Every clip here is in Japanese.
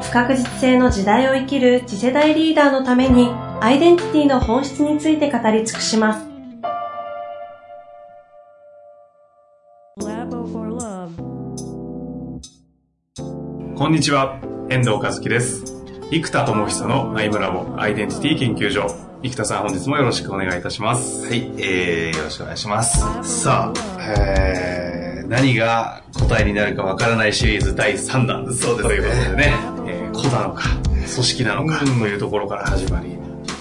不確実性の時代を生きる次世代リーダーのためにアイデンティティの本質について語り尽くします。こんにちは、遠藤和樹です。生田智久のアイムラボアイデンティティ研究所。生田さん本日もよろしくお願いいたします。はい、えー、よろしくお願いします。さあ、えー、何が答えになるかわからないシリーズ第3弾そうですね。ということでね、えー、子なのか、組織なのかというところから始まり、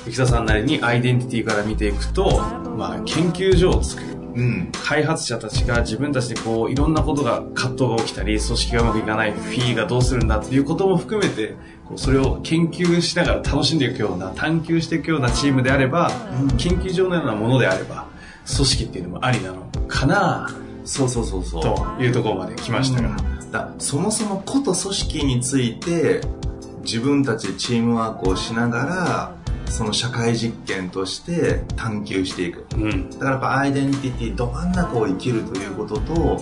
生田さんなりにアイデンティティから見ていくと、まあ、研究所を作る。うん、開発者たちが自分たちでこういろんなことが葛藤が起きたり組織がうまくいかないフィーがどうするんだっていうことも含めてこうそれを研究しながら楽しんでいくような探求していくようなチームであれば、うん、研究所のようなものであれば組織っていうのもありなのかなそうそうそうそう。というところまで来ましたが、うん、だそもそも個と組織について自分たちでチームワークをしながらその社会実験として探求していく、うん、だからやっぱアイデンティティど真ん中を生きるということと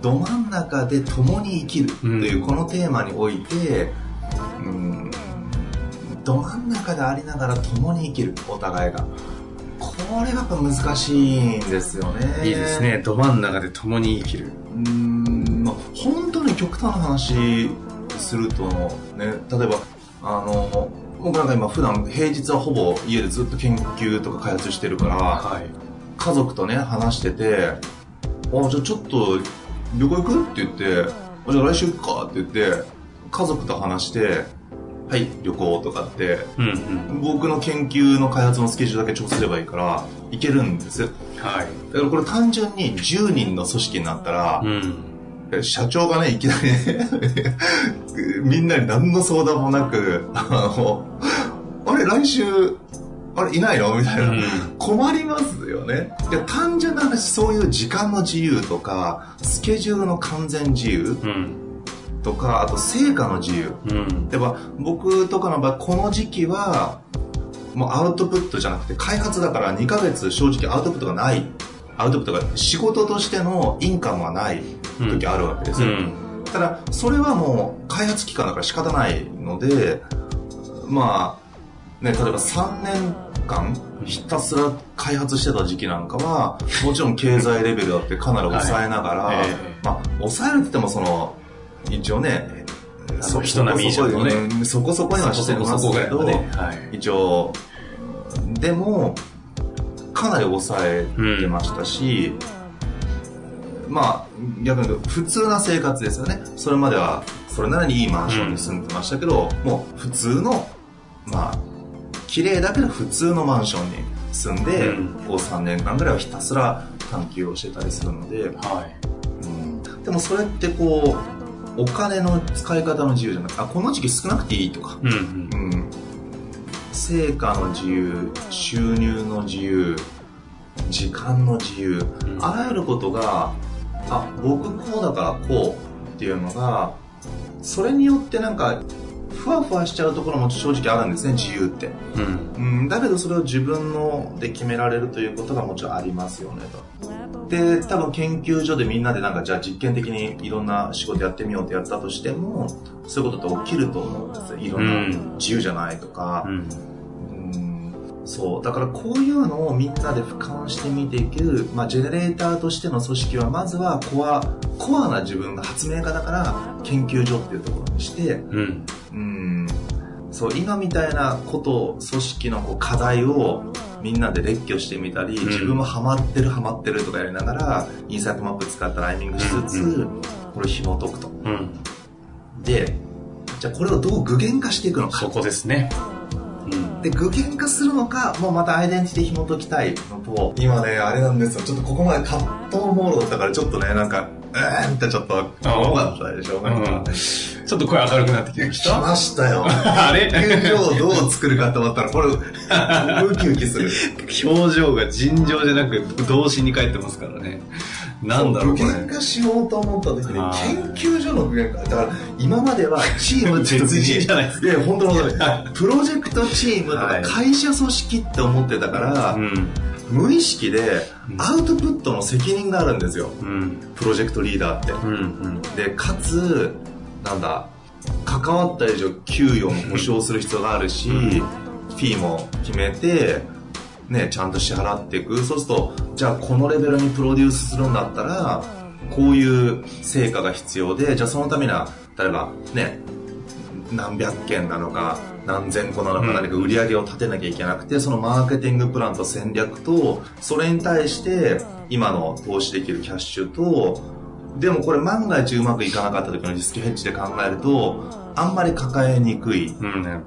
ど真ん中で共に生きるというこのテーマにおいて、うん、ど真ん中でありながら共に生きるお互いが。これがやっぱ難しいんですよね。いいですね。ど真ん中で共に生きる。うん極端な話するとね例えばあの僕なんか今普段平日はほぼ家でずっと研究とか開発してるから、はい、家族とね話してて「あじゃあちょっと旅行行く?」って言って「じゃあ来週行くか?」って言って家族と話して「はい旅行」とかって、うんうん、僕の研究の開発のスケジュールだけ調整すればいいから行けるんです。はい。だからこれ単純に10人の組織になったら、うん社長がね、いきなりね みんなに何の相談もなく、あの、あれ、来週、あれ、いないの？みたいな、うん、困りますよね。いや、単純な話、そういう時間の自由とか、スケジュールの完全自由、とか、あと成果の自由。うん、では、僕とかの場合、この時期は、もうアウトプットじゃなくて、開発だから2ヶ月正直アウトプットがない。アウトプットが仕事としてのインカムはない時あるわけですよ、うん、ただそれはもう開発期間だから仕方ないのでまあね例えば3年間ひたすら開発してた時期なんかはもちろん経済レベルだってかなり抑えながら、はい。えー、まあ抑えるって言ってもその一応ねそ人並み以上のね。そこそこにはしてますけど、ね。はい、一応でもかなり抑えてましたし、うん、まあ逆に普通な生活ですよね。それまではそれなりにいいマンションに住んでましたけど、うん、もう普通のまあ綺麗だけど普通のマンションに住んで、うん、こう3年間ぐらいはひたすら探求をしてたりするので、はい。うん、でもそれってこうお金の使い方の自由じゃなくてあこの時期少なくていいとか、うん、うん。成果の自由収入の自由時間の自由、うん、あらゆることがあ僕こうだからこうっていうのがそれによってなんかふわふわしちゃうところも正直あるんですね自由って、うん、うん、だけどそれを自分ので決められるということがもちろんありますよねと。で多分研究所でみんなでなんかじゃあ実験的にいろんな仕事やってみようってやったとしてもそういうことって起きると思うんですよ。いろんな自由じゃないとか、うんそう。だからこういうのをみんなで俯瞰して見ていける、まあ、ジェネレーターとしての組織は、まずはコア、コアな自分が発明家だから研究所っていうところにして、うん。うんそう、今みたいなこと、組織のこう課題をみんなで列挙してみたり、うん、自分もハマってるハマってるとかやりながら、インサイトマップ使ったライミングしつつ、うん、これを紐解くと。うん、で、じゃあこれをどう具現化していくのか。そこですね。で具現化するのかもうまたアイデンティティ紐解きたいのと今ねあれなんですよちょっとここまで葛藤モードだったからちょっとねなんかえーってちょっと、怖かったでしょ、なんか。ちょっと声明るくなってきまし来たましたよ。あれ？研究所をどう作るかと思ったら、これ、ウキウキする。表情が尋常じゃなく動詞に書いてますからね。なんだろう、こ具れ。現化しようと思った時に研究所の具現化。だから、今まではチームって別人じゃないですいやいや、本当の プロジェクトチームとはいか会社組織って思ってたから、うん。無意識でアウトプットの責任があるんですよ。うん。プロジェクトリーダーって。うん。うん。で、かつ、なんだ、関わった以上給与も保証する必要があるし、うんフィーも決めて、ね、ちゃんと支払っていく。そうすると、じゃあこのレベルにプロデュースするんだったら、こういう成果が必要で、じゃあそのためには、例えばね、何百件なのか、何千個なのかうん何か売り上げを立てなきゃいけなくて、そのマーケティングプランと戦略と、それに対して今の投資できるキャッシュと、でもこれ万が一うまくいかなかった時のリスクヘッジで考えると、あんまり抱えにくいうん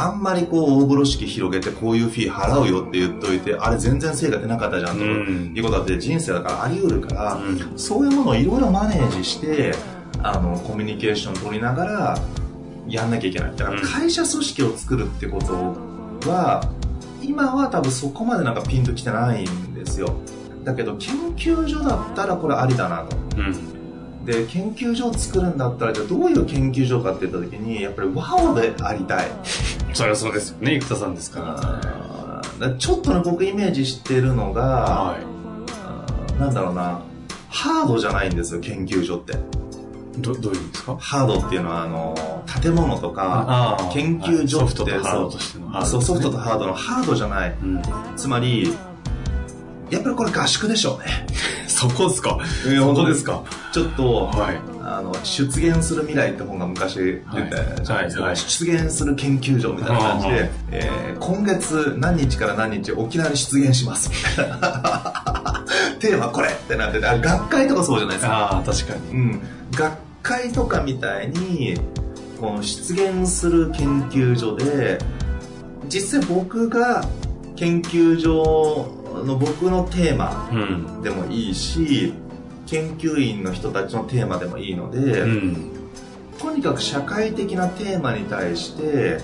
あんまりこう大風呂敷広げてこういうフィー払うよって言っといて、あれ全然成果出なかったじゃんとか、うんいうことだって人生だからあり得るから、うんそういうものをいろいろマネージして、あの、コミュニケーション取りながら、やんなきゃいけない。だからうん会社組織を作るってことは、今は多分そこまでなんかピンときてないんですよ。だけど研究所だったらこれありだなと。うん。で、研究所を作るんだったら、じゃあどういう研究所かって言った時に、やっぱりワオでありたい。そりゃそうですよね、生田さんですから。ちょっとね、僕イメージしてるのが、はあーなんだろうな、ハードじゃないんですよ、研究所って。い。ど、どういう意味ですか？ハードっていうのは、あの、建物とか、研究所ってソフトとハードとしてのねそう、ソフトとハードのハードじゃない。うん。つまり、やっぱりこれ合宿でしょうね。そこですかえー本当ですかちょっと、はい。あの、出現する未来って本が昔出たじゃないですか。はいはい出現する研究所みたいな感じうんうんで、えー今月何日から何日沖縄に出現します。みたいな テーマこれってなってて、あ学会とかそうじゃないですか。ああ、確かに。うん。学会とかみたいに、この出現する研究所で、実際僕が研究所の僕のテーマうん。でもいいし、研究員の人たちのテーマでもいいので、うん。とにかく社会的なテーマに対して、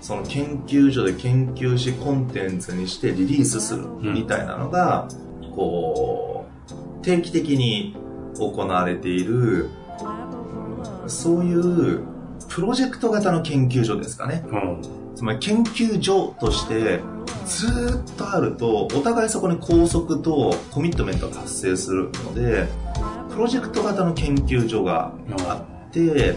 その研究所で研究しコンテンツにしてリリースするみたいなのが、こう、定期的に行われている、そういうプロジェクト型の研究所ですかね。うん。つまり研究所としてずっとあると、お互いそこに拘束とコミットメントが発生するので、プロジェクト型の研究所があって、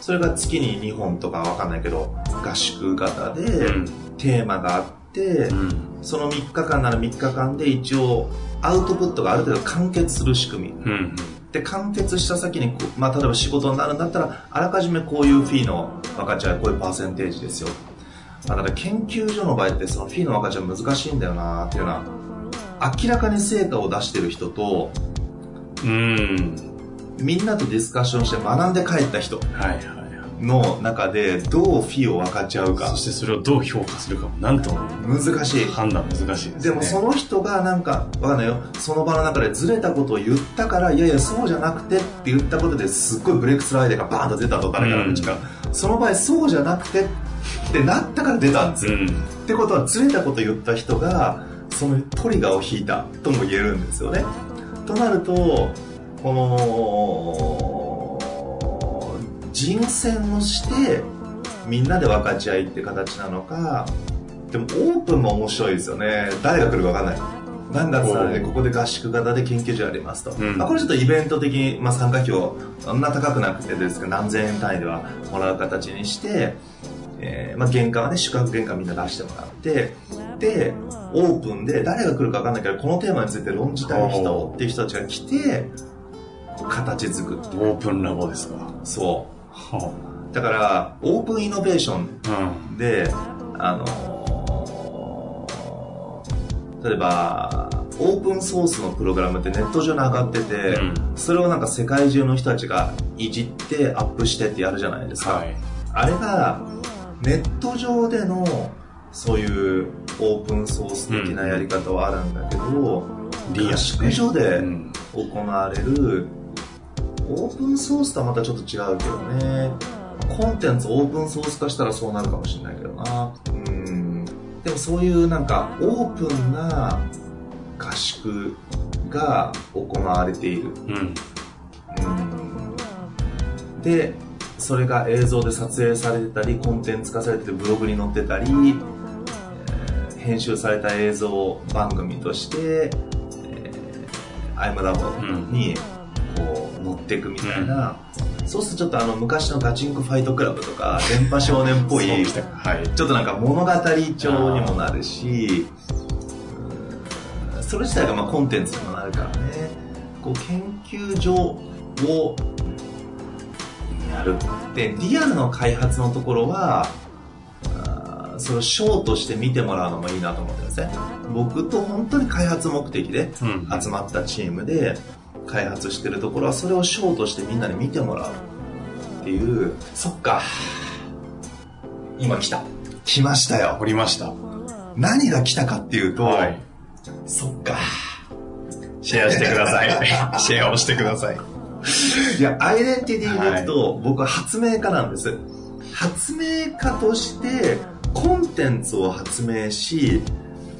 それが月に2本とかわかんないけど、合宿型でうん。テーマがあってう、ん。その3日間なら3日間で一応アウトプットがある程度完結する仕組み。うん。で、完結した先にまあ、例えば仕事になるんだったら、あらかじめこういうフィーの分かち合い、こういうパーセンテージですよ。まあ、ただ研究所の場合ってそのフィーの分かち合い難しいんだよなっていうのは、明らかに成果を出してる人と、うん。みんなとディスカッションして学んで帰った人。の中でどうフィーを分かち合うかそしてそれをどう評価するかも、なんとも難しい。判断難しいですね。でもその人がなんか、わかんないよ、その場の中でずれたことを言ったから、いやいや、そうじゃなくてって言ったことですっごいブレイクスルーアイデアがバーンと出たと誰かの口から、その場合そうじゃなくてってなったから出たんですよ。うん。ってことはずれたことを言った人が、そのトリガーを引いたとも言えるんですよね。となると、この、人選をして、みんなで分かち合いって形なのか、でもオープンも面白いですよね。誰が来るか分かんない。なんだったらね、おーここで合宿型で研究所やりますと。うんまあ、これちょっとイベント的に、まあ、参加費をそんな高くなくてですけど、何千円単位ではもらう形にして、えーまあ、原価はね、宿泊原価みんな出してもらって、で、オープンで誰が来るか分かんないけど、このテーマについて論じたい人っていう人たちが来て、形作って。オープンラボですか。そはう。だから、オープンイノベーションあ。うん。で、あのー例えば、オープンソースのプログラムってネット上に上がってて、うんそれをなんか世界中の人たちがいじってアップしてってやるじゃないですか。はい。あれが、ネット上での、そういうオープンソース的なやり方はあるんだけど、リ合宿所でうん行われる、オープンソースとはまたちょっと違うけどね。コンテンツオープンソース化したらそうなるかもしれないけどな。うん。でもそういうなんかオープンな合宿が行われている。うん。うんで、それが映像で撮影されてたり、コンテンツ化されててブログに載ってたり、えー、編集された映像番組として、えー、アイムラボにこう乗っていくみたいな、うん、そうするとちょっとあの昔のガチンコファイトクラブとか、電波少年っぽい、はい、ちょっとなんか物語調にもなるし、それ自体がまあコンテンツにもなるからね、こう研究所をやる。で、リアルの開発のところは、それをショーとして見てもらうのもいいなと思ってですね。僕と本当に開発目的で集まったチームで開発してるところは、それをショーとしてみんなに見てもらうっていう、そっか。今来た。来ましたよ。おりました。何が来たかっていうと、はい、そっか。シェアしてください。シェアをしてください。いや、アイデンティティでいくと、僕は発明家なんです。発明家としてコンテンツを発明し、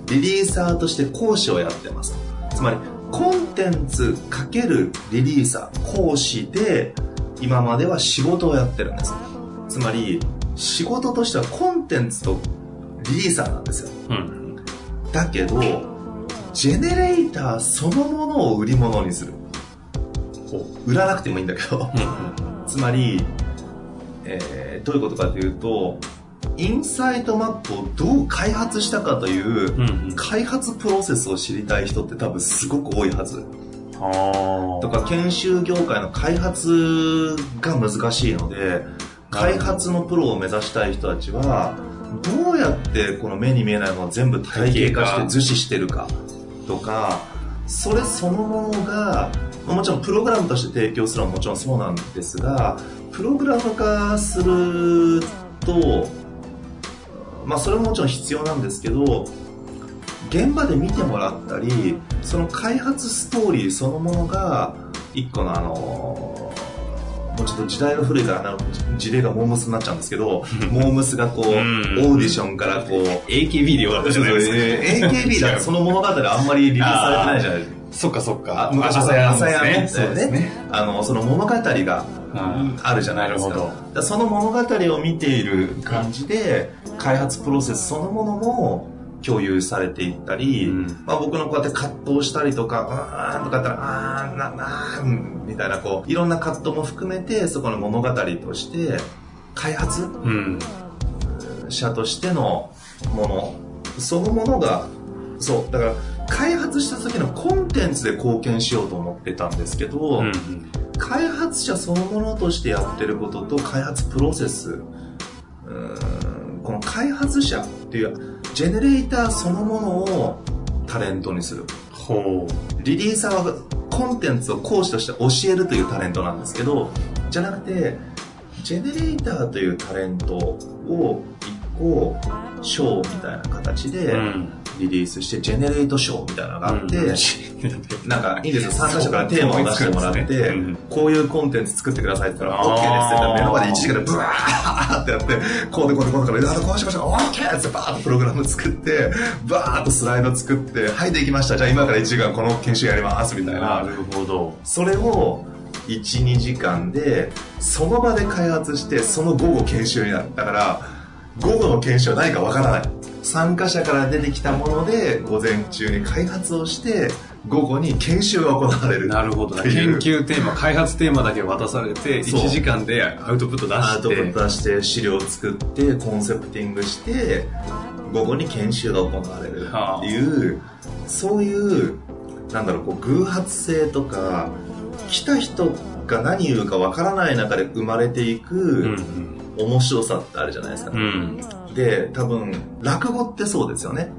リリーサーとして講師をやってます。つまり、コンテンツかけるリリーサー、講師で、今までは仕事をやってるんです。つまり、仕事としてはコンテンツとリリーサーなんですよ。うん、だけど、ジェネレーターそのものを売り物にする。売らなくてもいいんだけど、つまり、えー、どういうことかというと、インサイトマップをどう開発したかという、開発プロセスを知りたい人って多分すごく多いはず。とか研修業界の開発が難しいので開発のプロを目指したい人たちはどうやってこの目に見えないものを全部体系化して図示してるかとかそれそのものがもちろんプログラムとして提供するのはもちろんそうなんですがプログラム化するとまあそれももちろん必要なんですけど現場で見てもらったりその開発ストーリーそのものが一個のあのもうちょっと時代が古いからな事例がモームスになっちゃうんですけど、モームスがこう、オーディションからこう、AKB でよかったじゃないですか。AKB だとその物語あんまりリリースされてないじゃないですか。そっかそっか。昔朝や朝やね。そうですね。あの、その物語があるじゃないですか。なるほど。その物語を見ている感じで、開発プロセスそのものも共有されていったり、うん、まあ僕のこうやって葛藤したりとか、あーとかやったら、あーな、なーみたいなこう、いろんな葛藤も含めて、そこの物語として、開発、うん、者としてのもの、そのものが、そう、だから、開発した時のコンテンツで貢献しようと思ってたんですけど、うん開発者そのものとしてやってることと開発プロセス、この開発者っていうジェネレーターそのものをタレントにする。ほう。リリーサーはコンテンツを講師として教えるというタレントなんですけど、じゃなくて、ジェネレーターというタレントを一個、ショーみたいな形で、うんリリースして、ジェネレートショーみたいなのがあって、うん、なんかいいんですよ、参加者からテーマを出してもらって、ねうん、こういうコンテンツ作ってくださいって言ったら、OK ですって言ったら目の前で1時間でブワーってやって、こうでこうでこうでこうで、あとこうしましょう、OK! ってバーッとプログラム作って、バーッとスライド作って、はい、できました。じゃあ今から1時間この研修やります、みたいな。なるほど。それを、1、2時間で、その場で開発して、その午後研修になる。だから、午後の研修は何かわからない。参加者から出てきたもので午前中に開発をして午後に研修が行われる。なるほど、ね、研究テーマ開発テーマだけ渡されて1時間でアウトプット出してアウトプット出して資料を作ってコンセプティングして午後に研修が行われるっていう、はあ、そういうなんだろうこう偶発性とか来た人が何言うかわからない中で生まれていく面白さってあるじゃないですか、うんで、多分、落語ってそうですよね。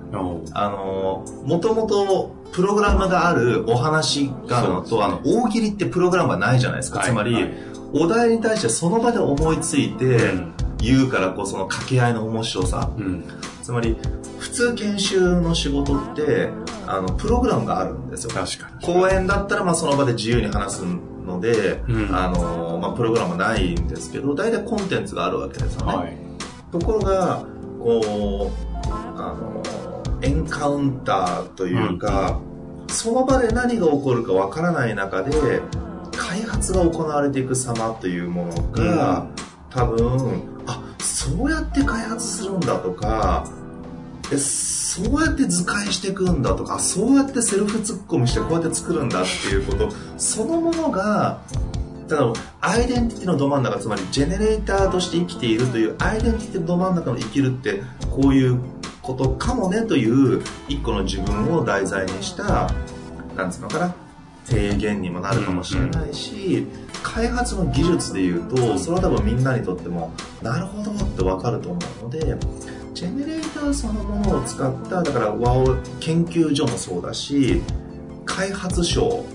あの、もともとプログラムがあるお話があるのと、ね、あの、大喜利ってプログラムがないじゃないですか。はい、つまり、はい、お題に対してその場で思いついて、言うからこその掛け合いの面白さ。うん、つまり、普通研修の仕事って、あの、プログラムがあるんですよ。確かに。公演だったら、まあ、その場で自由に話すので、うん、あの、まあ、プログラムはないんですけど、大体コンテンツがあるわけですよね。はい、ところが、こう、あの、エンカウンターというか、うん、その場で何が起こるかわからない中で、開発が行われていく様というものが、うん、多分、あ、そうやって開発するんだとか、えそうやって図解していくんだとかそうやってセルフツッコミしてこうやって作るんだっていうことそのものがだからアイデンティティのど真ん中つまりジェネレーターとして生きているというアイデンティティのど真ん中の生きるってこういうことかもねという一個の自分を題材にしたなんつうのかな提言にもなるかもしれないし、開発の技術でいうとそれは多分みんなにとってもなるほどって分かると思うのでジェネレーターそのものを使っただからワオ研究所もそうだし開発賞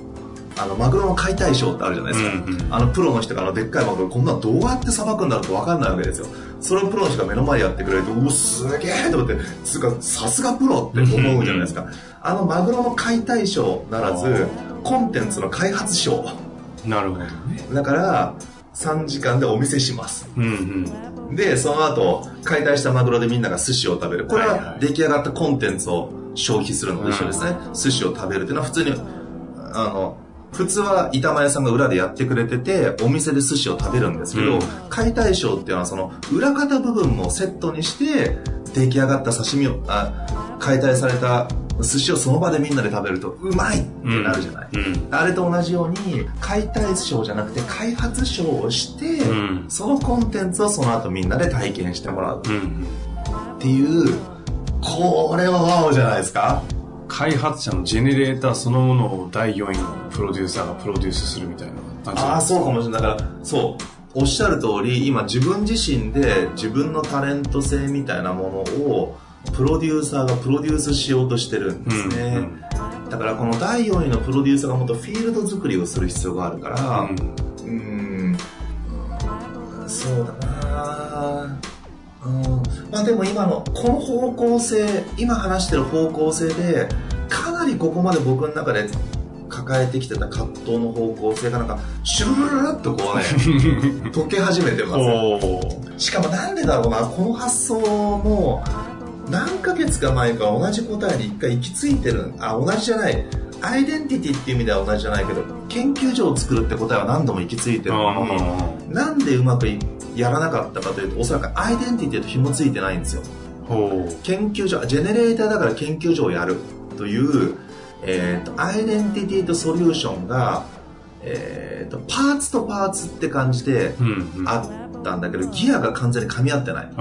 あのマグロの解体ショーってあるじゃないですか、うんうん、あのプロの人があのでっかいマグロこんなどうやってさばくんだろうと分かんないわけですよ。それをプロの人が目の前でやってくれるとうおすげえと思ってつかさすがプロって思うじゃないですか、あのマグロの解体ショーならずコンテンツの開発賞なるほどね。だから3時間でお見せします、うんうん、でその後解体したマグロでみんなが寿司を食べる。これは出来上がったコンテンツを消費するのと一緒ですね、うん、寿司を食べるっていうのは普通にあの普通は板前さんが裏でやってくれててお店で寿司を食べるんですけど、うん、解体ショーっていうのはその裏方部分もセットにして出来上がった刺身をあ解体された寿司をその場でみんなで食べるとうまいってなるじゃない、うん、あれと同じように解体ショーじゃなくて開発ショーをして、うん、そのコンテンツをその後みんなで体験してもらう、っていうこれはワオじゃないですか開発者のジェネレーターそのものを第4位のプロデューサーがプロデュースするみたいな感じああそうかもしれない。だからそうおっしゃる通り今自分自身で自分のタレント性みたいなものをプロデューサーがプロデュースしようとしてるんですね、うんうん、だからこの第4位のプロデューサーがもっとフィールド作りをする必要があるからうん。そうだな。うん。まあでも今のこの方向性今話してる方向性でりここまで僕の中で抱えてきてた葛藤の方向性がなんかシュルルルっとこうね 解け始めてますしかもなんでだろうなこの発想も何ヶ月か前か同じ答えに一回行き着いてるあ同じじゃない。アイデンティティっていう意味では同じじゃないけど研究所を作るって答えは何度も行き着いてるのになんでうまくやらなかったかというとおそらくアイデンティティと紐付いてないんですよ。研究所ジェネレーターだから研究所をやるという、えーと、アイデンティティとソリューションが、えーと、パーツとパーツって感じであったんだけど、ギアが完全に噛み合ってない。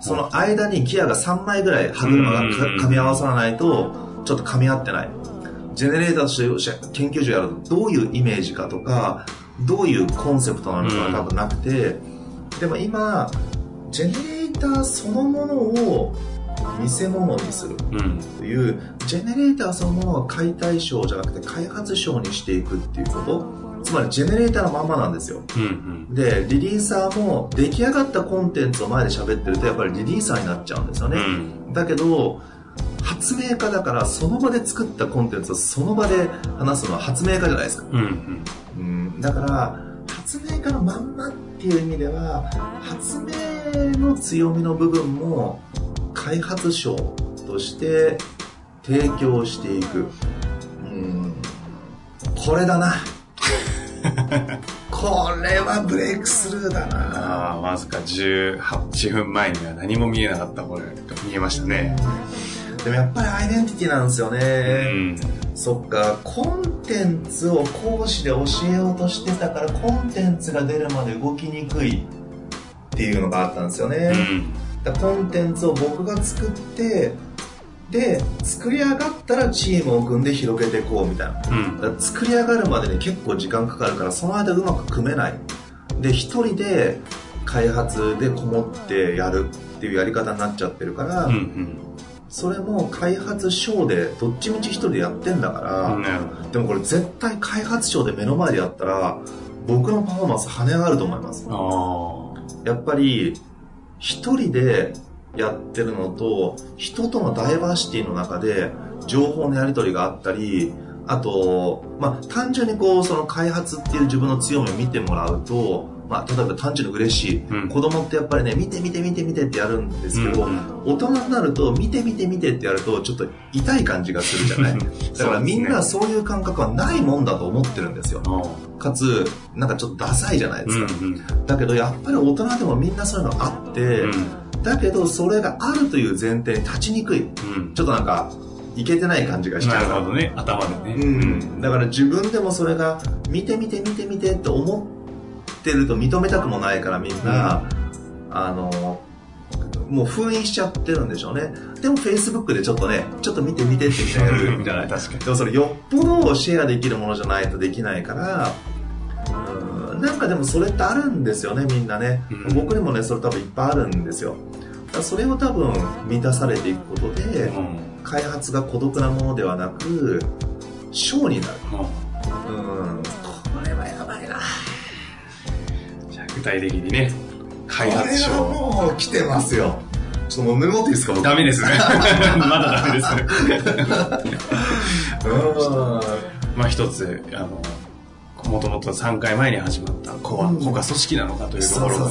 その間にギアが3枚ぐらい歯車が噛み合わさらないと、ちょっと噛み合ってない。ジェネレーターとして研究所やるとどういうイメージかとか、どういうコンセプトなのかが多分なくて、でも今、ジェネレーターそのものを見せ物にする。という、うん、ジェネレーターそのものは解体ショーじゃなくて開発ショーにしていくっていうこと。つまりジェネレーターのまんまなんですよ、うんうん、でリリーサーも出来上がったコンテンツを前で喋ってるとやっぱりリリーサーになっちゃうんですよね、うん、だけど発明家だからその場で作ったコンテンツをその場で話すのは発明家じゃないですか、うん、うん、だから発明家のまんまっていう意味では発明の強みの部分も開発賞として提供していく。うん。これだな。これはブレイクスルーだな。あわずか18分前には何も見えなかったこれ見えましたね。でもやっぱりアイデンティティなんですよね、うん、そっか。コンテンツを講師で教えようとしてたからコンテンツが出るまで動きにくいっていうのがあったんですよね、うん、コンテンツを僕が作ってで作り上がったらチームを組んで広げていこうみたいな、うん、作り上がるまでに結構時間かかるからその間うまく組めない。で一人で開発でこもってやるっていうやり方になっちゃってるから、うんうん、それも開発ショーでどっちみち一人でやってんだから、うん、でもこれ絶対開発ショーで目の前でやったら僕のパフォーマンス跳ね上がると思いますやっぱり一人でやってるのと、人とのダイバーシティの中で情報のやり取りがあったり、あと、まあ、単純にこう、その開発っていう自分の強みを見てもらうと、まあ、例えば単純に嬉しい、うん、子供ってやっぱりね見て見て見て見てってやるんですけど、うん大人になると見て見て見てってやるとちょっと痛い感じがするじゃない？だからみんなそういう感覚はないもんだと思ってるんですよ。かつなんかちょっとダサいじゃないですか、うんうん、だけどやっぱり大人でもみんなそういうのあって、うん、だけどそれがあるという前提に立ちにくい、うん、ちょっとなんかいけてない感じがしちゃう。なるほどね、頭でね。うん。だから自分でもそれが、見て見て見て見てって思ってると認めたくもないからみんな、うん、あの、もう封印しちゃってるんでしょうね。でも Facebook でちょっとね、ちょっと見て見てってみたいなやるんじゃない確かに。でもそれよっぽどシェアできるものじゃないとできないから、うん、なんかでもそれってあるんですよね、みんなね。うん、僕にもね、それ多分いっぱいあるんですよ。それを多分満たされていくことで、うん、開発が孤独なものではなく、ショーになる。うん、体的にね、開発書。もう来てますよ。ちょっともうメモっていいですか？ダメですね。まだダメですね。まあ一つ、あの、もともと3回前に始まったコア、コア組織なのかというところの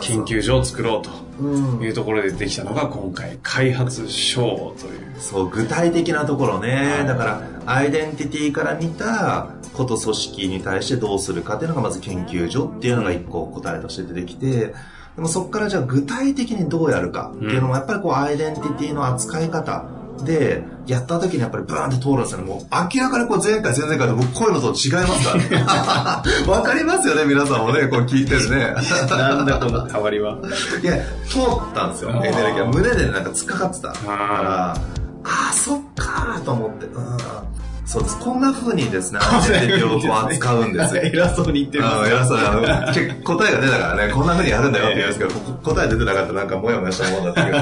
研究所を作ろうというところでできたのが今回開発省という。そう、具体的なところね。だから、アイデンティティから見たこと組織に対してどうするかっていうのがまず研究所っていうのが一個答えとして出てきて、でもそこからじゃあ具体的にどうやるかっていうのもやっぱりこうアイデンティティの扱い方で、やった時にやっぱりブーンって通るんですよね。もう明らかにこう前回、前々回と僕声のと違いますからね。わかりますよね、皆さんもね、こう聞いてるね。なんだこの変わりは。いや、通ったんですよ、エネルギーが。胸でなんか突っかかってた。から、ああ、そっかーと思って。うんそうです。こんな風にですね、アイデンティティを扱うんですよ。偉そうに言ってるん偉そうに。あの、答えが出たからね、こんな風にやるんだよって言うんですけど、答え出てなかったらなんかモヤモヤしたもんだったけど。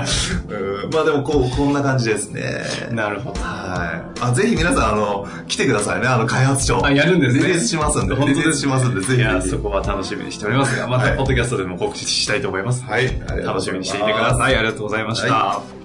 まあでもこう、こんな感じですね。なるほど。はい。あ、ぜひ皆さん、あの、来てくださいね、あの、開発庁。あ、やるんですね。リリースしますんで。本当ですしますんで、ぜひ。いや、そこは楽しみにしておりますが、また、ポッドキャストでも告知したいと思います。はい。楽しみにしていてください。ありがとうございました。